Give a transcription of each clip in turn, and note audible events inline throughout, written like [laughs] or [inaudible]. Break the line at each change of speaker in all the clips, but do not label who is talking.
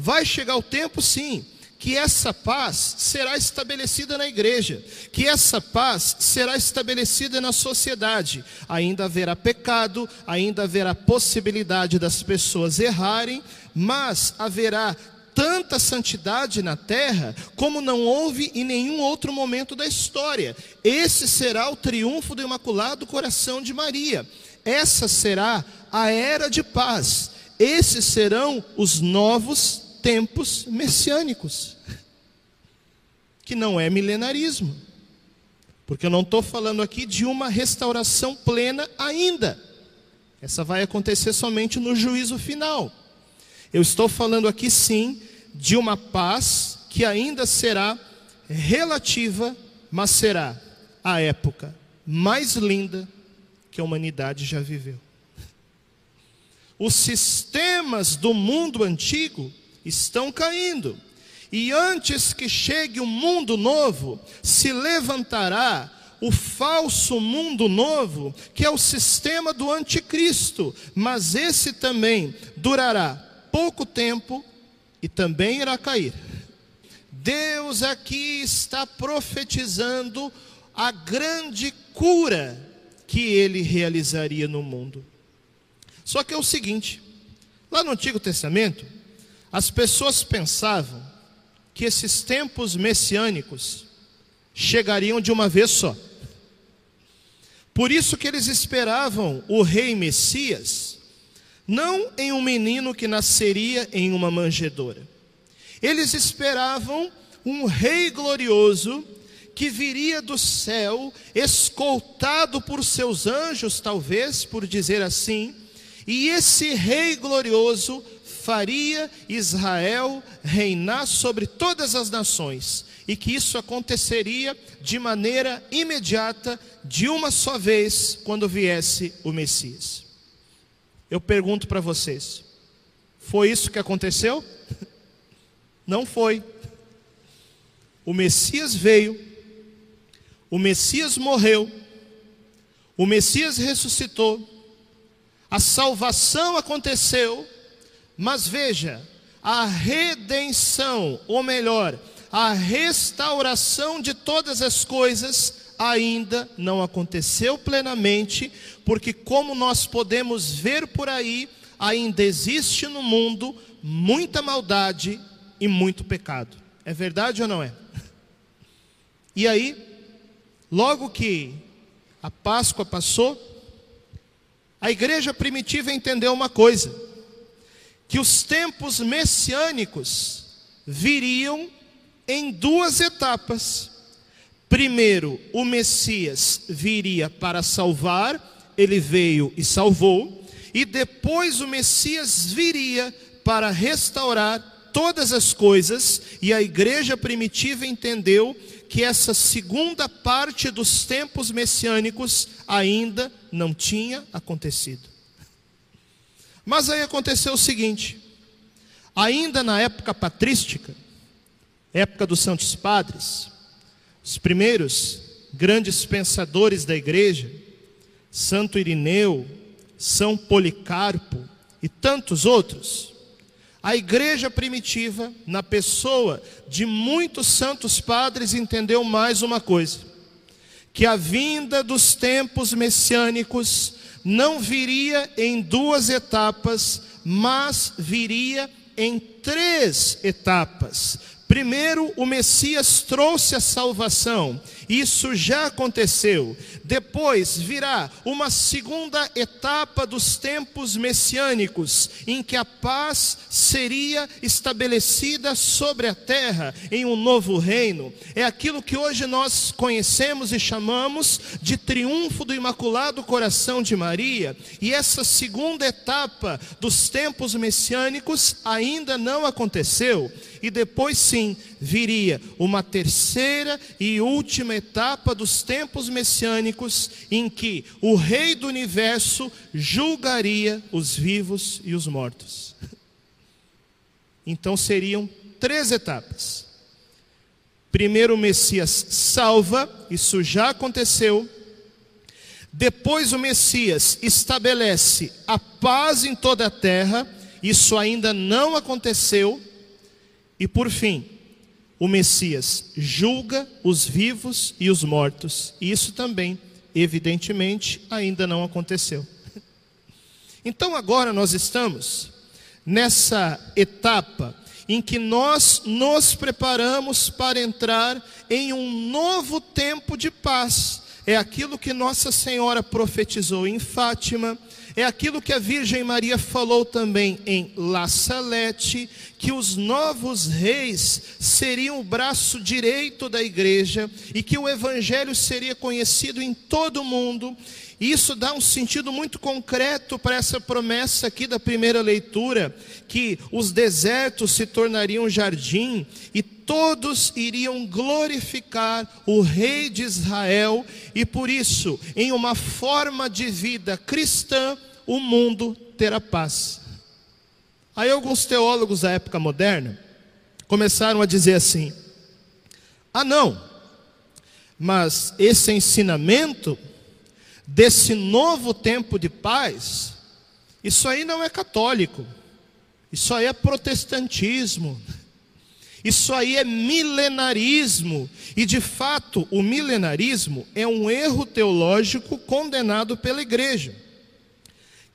Vai chegar o tempo, sim, que essa paz será estabelecida na igreja, que essa paz será estabelecida na sociedade. Ainda haverá pecado, ainda haverá possibilidade das pessoas errarem, mas haverá tanta santidade na terra como não houve em nenhum outro momento da história. Esse será o triunfo do Imaculado Coração de Maria. Essa será a era de paz. Esses serão os novos tempos messiânicos, que não é milenarismo, porque eu não estou falando aqui de uma restauração plena ainda, essa vai acontecer somente no juízo final. Eu estou falando aqui sim de uma paz que ainda será relativa, mas será a época mais linda que a humanidade já viveu. Os sistemas do mundo antigo estão caindo. E antes que chegue o um mundo novo, se levantará o falso mundo novo, que é o sistema do anticristo, mas esse também durará pouco tempo e também irá cair. Deus aqui está profetizando a grande cura que ele realizaria no mundo. Só que é o seguinte: lá no Antigo Testamento, as pessoas pensavam que esses tempos messiânicos chegariam de uma vez só. Por isso que eles esperavam o rei Messias, não em um menino que nasceria em uma manjedoura. Eles esperavam um rei glorioso que viria do céu, escoltado por seus anjos, talvez, por dizer assim, e esse rei glorioso faria Israel reinar sobre todas as nações, e que isso aconteceria de maneira imediata, de uma só vez, quando viesse o Messias. Eu pergunto para vocês: foi isso que aconteceu? [laughs] Não foi. O Messias veio, o Messias morreu, o Messias ressuscitou, a salvação aconteceu, mas veja, a redenção, ou melhor, a restauração de todas as coisas ainda não aconteceu plenamente, porque, como nós podemos ver por aí, ainda existe no mundo muita maldade e muito pecado. É verdade ou não é? E aí, logo que a Páscoa passou, a igreja primitiva entendeu uma coisa que os tempos messiânicos viriam em duas etapas. Primeiro, o Messias viria para salvar, ele veio e salvou, e depois o Messias viria para restaurar todas as coisas, e a igreja primitiva entendeu que essa segunda parte dos tempos messiânicos ainda não tinha acontecido. Mas aí aconteceu o seguinte: ainda na época patrística, época dos Santos Padres, os primeiros grandes pensadores da igreja, Santo Irineu, São Policarpo e tantos outros, a igreja primitiva, na pessoa de muitos santos padres, entendeu mais uma coisa: que a vinda dos tempos messiânicos não viria em duas etapas, mas viria em três etapas. Primeiro, o Messias trouxe a salvação, isso já aconteceu. Depois virá uma segunda etapa dos tempos messiânicos, em que a paz seria estabelecida sobre a terra em um novo reino. É aquilo que hoje nós conhecemos e chamamos de triunfo do Imaculado Coração de Maria. E essa segunda etapa dos tempos messiânicos ainda não aconteceu. E depois sim viria uma terceira e última etapa dos tempos messiânicos em que o Rei do universo julgaria os vivos e os mortos. Então seriam três etapas. Primeiro, o Messias salva, isso já aconteceu. Depois, o Messias estabelece a paz em toda a terra, isso ainda não aconteceu. E por fim, o Messias julga os vivos e os mortos. Isso também, evidentemente, ainda não aconteceu. Então agora nós estamos nessa etapa em que nós nos preparamos para entrar em um novo tempo de paz. É aquilo que Nossa Senhora profetizou em Fátima, é aquilo que a Virgem Maria falou também em La Salete, que os novos reis seriam o braço direito da igreja e que o evangelho seria conhecido em todo o mundo. Isso dá um sentido muito concreto para essa promessa aqui da primeira leitura, que os desertos se tornariam jardim e todos iriam glorificar o rei de Israel, e por isso, em uma forma de vida cristã, o mundo terá paz. Aí alguns teólogos da época moderna começaram a dizer assim: ah, não, mas esse ensinamento desse novo tempo de paz, isso aí não é católico, isso aí é protestantismo, isso aí é milenarismo, e de fato o milenarismo é um erro teológico condenado pela igreja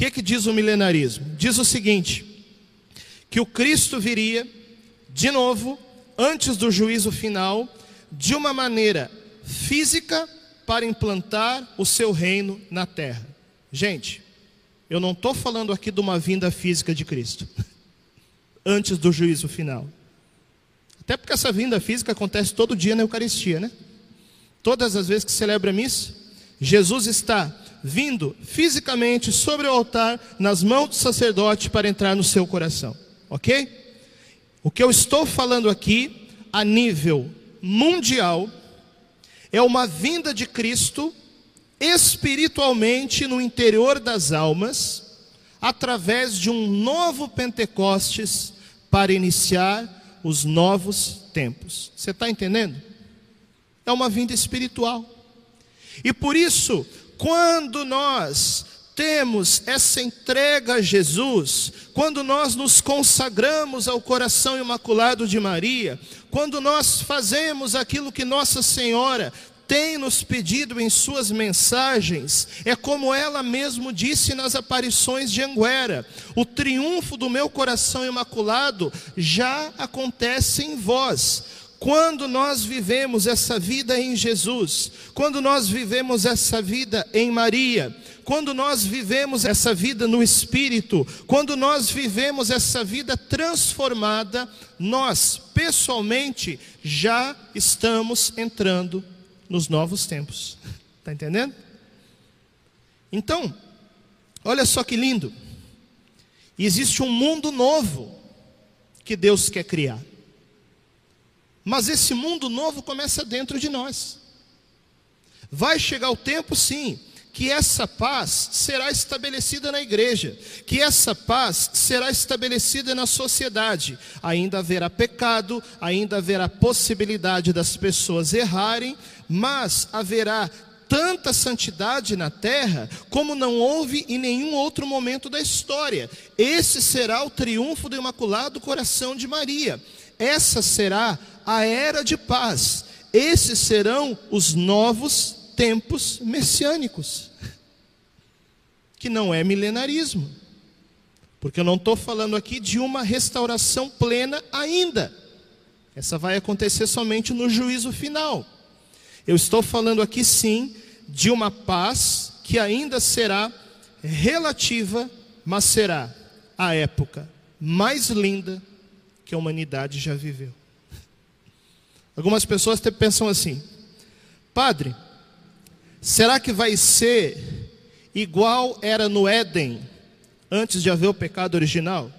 que, que diz o milenarismo? Diz o seguinte: que o Cristo viria de novo, antes do juízo final, de uma maneira física para implantar o seu reino na terra. Gente, eu não estou falando aqui de uma vinda física de Cristo, [laughs] antes do juízo final. Até porque essa vinda física acontece todo dia na Eucaristia, né? Todas as vezes que celebra a missa, Jesus está vindo fisicamente sobre o altar, nas mãos do sacerdote, para entrar no seu coração. Ok? O que eu estou falando aqui, a nível mundial, é uma vinda de Cristo espiritualmente no interior das almas, através de um novo Pentecostes para iniciar os novos tempos. Você está entendendo? É uma vinda espiritual. E por isso, quando nós temos essa entrega a Jesus, quando nós nos consagramos ao coração imaculado de Maria, quando nós fazemos aquilo que Nossa Senhora tem nos pedido em suas mensagens, é como ela mesmo disse nas aparições de Anguera: o triunfo do meu coração imaculado já acontece em vós. Quando nós vivemos essa vida em Jesus, quando nós vivemos essa vida em Maria, quando nós vivemos essa vida no Espírito, quando nós vivemos essa vida transformada, nós, pessoalmente, já estamos entrando nos novos tempos. Está [laughs] entendendo? Então, olha só que lindo. Existe um mundo novo que Deus quer criar. Mas esse mundo novo começa dentro de nós. Vai chegar o tempo, sim, que essa paz será estabelecida na igreja, que essa paz será estabelecida na sociedade. Ainda haverá pecado, ainda haverá possibilidade das pessoas errarem, mas haverá tanta santidade na terra como não houve em nenhum outro momento da história. Esse será o triunfo do Imaculado Coração de Maria. Essa será a era de paz. Esses serão os novos tempos messiânicos, que não é milenarismo, porque eu não estou falando aqui de uma restauração plena ainda. Essa vai acontecer somente no juízo final. Eu estou falando aqui sim de uma paz que ainda será relativa, mas será a época mais linda que a humanidade já viveu. Algumas pessoas pensam assim: Padre, será que vai ser igual era no Éden, antes de haver o pecado original?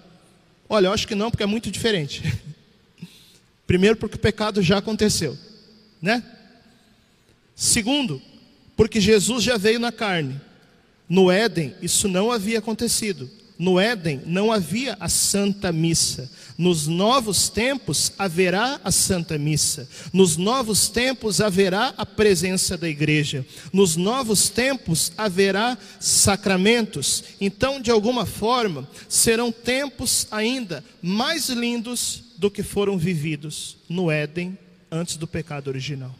Olha, eu acho que não, porque é muito diferente. [laughs] Primeiro, porque o pecado já aconteceu, né? Segundo, porque Jesus já veio na carne. No Éden, isso não havia acontecido. No Éden não havia a Santa Missa. Nos novos tempos haverá a Santa Missa. Nos novos tempos haverá a presença da igreja. Nos novos tempos haverá sacramentos. Então, de alguma forma, serão tempos ainda mais lindos do que foram vividos no Éden antes do pecado original.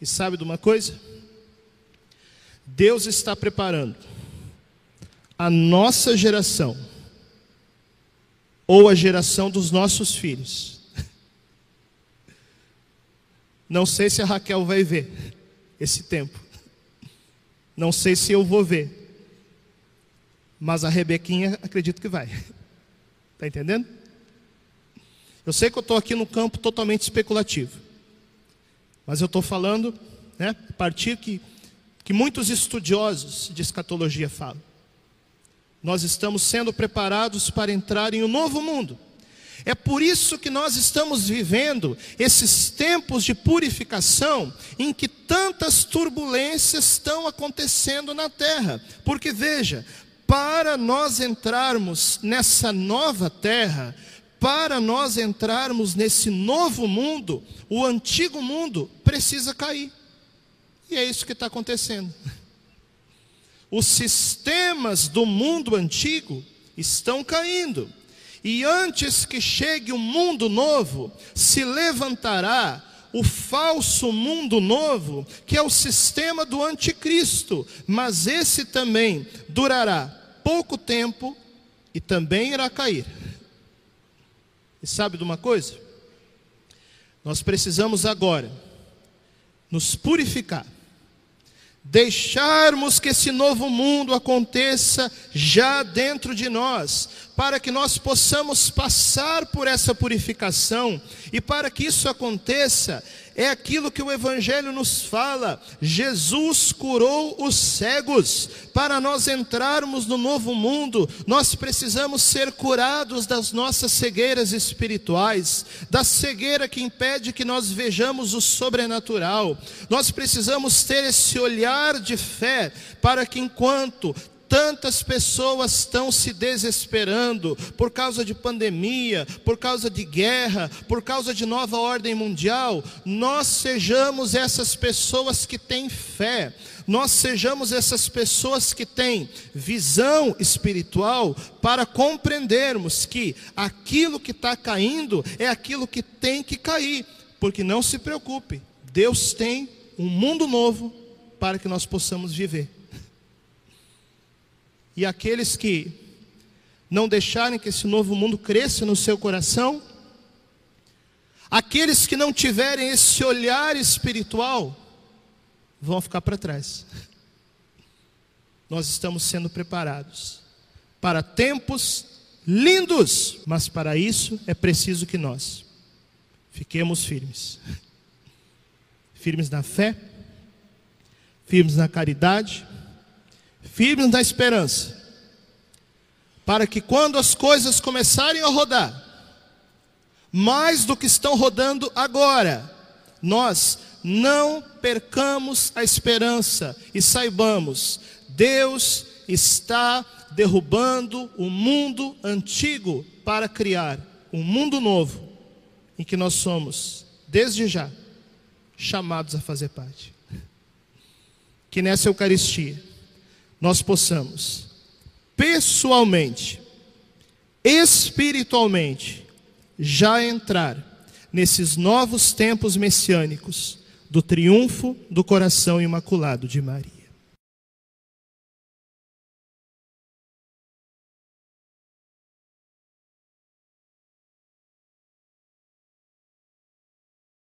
E sabe de uma coisa? Deus está preparando a nossa geração, ou a geração dos nossos filhos. [laughs] Não sei se a Raquel vai ver esse tempo. Não sei se eu vou ver. Mas a Rebequinha acredito que vai. Está [laughs] entendendo? Eu sei que eu estou aqui no campo totalmente especulativo. Mas eu estou falando, né, a partir que, que muitos estudiosos de escatologia falam. Nós estamos sendo preparados para entrar em um novo mundo. É por isso que nós estamos vivendo esses tempos de purificação em que tantas turbulências estão acontecendo na terra. Porque veja, para nós entrarmos nessa nova terra, para nós entrarmos nesse novo mundo, o antigo mundo precisa cair. E é isso que está acontecendo. [laughs] Os sistemas do mundo antigo estão caindo. E antes que chegue o um mundo novo, se levantará o falso mundo novo, que é o sistema do anticristo. Mas esse também durará pouco tempo e também irá cair. E sabe de uma coisa? Nós precisamos agora nos purificar deixarmos que esse novo mundo aconteça já dentro de nós, para que nós possamos passar por essa purificação, e para que isso aconteça, é aquilo que o Evangelho nos fala: Jesus curou os cegos. Para nós entrarmos no novo mundo, nós precisamos ser curados das nossas cegueiras espirituais, da cegueira que impede que nós vejamos o sobrenatural. Nós precisamos ter esse olhar de fé para que enquanto Tantas pessoas estão se desesperando por causa de pandemia, por causa de guerra, por causa de nova ordem mundial. Nós sejamos essas pessoas que têm fé, nós sejamos essas pessoas que têm visão espiritual para compreendermos que aquilo que está caindo é aquilo que tem que cair, porque não se preocupe, Deus tem um mundo novo para que nós possamos viver. E aqueles que não deixarem que esse novo mundo cresça no seu coração, aqueles que não tiverem esse olhar espiritual, vão ficar para trás. Nós estamos sendo preparados para tempos lindos, mas para isso é preciso que nós fiquemos firmes. Firmes na fé, firmes na caridade, firmes na esperança, para que quando as coisas começarem a rodar, mais do que estão rodando agora, nós não percamos a esperança e saibamos, Deus está derrubando o mundo antigo para criar um mundo novo, em que nós somos, desde já, chamados a fazer parte. Que nessa Eucaristia, nós possamos, pessoalmente, espiritualmente, já entrar nesses novos tempos messiânicos do triunfo do coração imaculado de Maria.